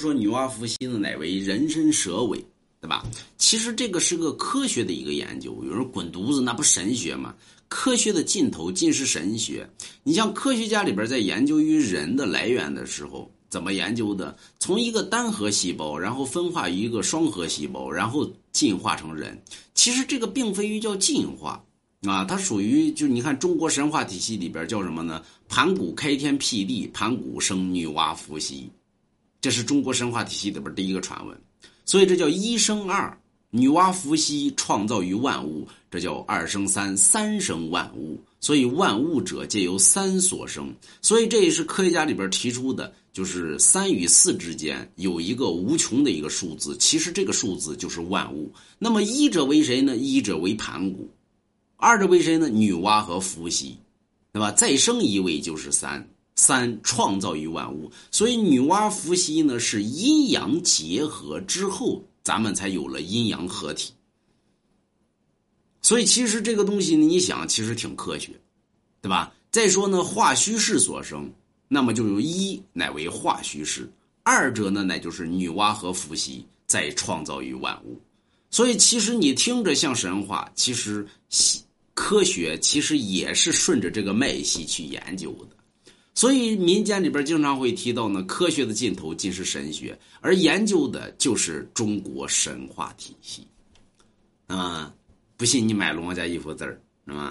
说女娲伏羲呢，乃为人身蛇尾，对吧？其实这个是个科学的一个研究。有人滚犊子，那不神学吗？科学的尽头尽是神学。你像科学家里边在研究于人的来源的时候，怎么研究的？从一个单核细胞，然后分化于一个双核细胞，然后进化成人。其实这个并非于叫进化啊，它属于就你看中国神话体系里边叫什么呢？盘古开天辟地，盘古生女娲伏羲。这是中国神话体系里边第一个传闻，所以这叫一生二，女娲伏羲创造于万物，这叫二生三，三生万物。所以万物者皆由三所生，所以这也是科学家里边提出的，就是三与四之间有一个无穷的一个数字，其实这个数字就是万物。那么一者为谁呢？一者为盘古，二者为谁呢？女娲和伏羲，对吧？再生一位就是三。三创造于万物，所以女娲伏羲呢是阴阳结合之后，咱们才有了阴阳合体。所以其实这个东西呢，你想其实挺科学，对吧？再说呢，化虚势所生，那么就有一乃为化虚势，二者呢乃就是女娲和伏羲在创造于万物。所以其实你听着像神话，其实科学其实也是顺着这个脉系去研究的。所以民间里边经常会提到呢，科学的尽头尽是神学，而研究的就是中国神话体系。啊，不信你买龙王家一幅字儿，是吧？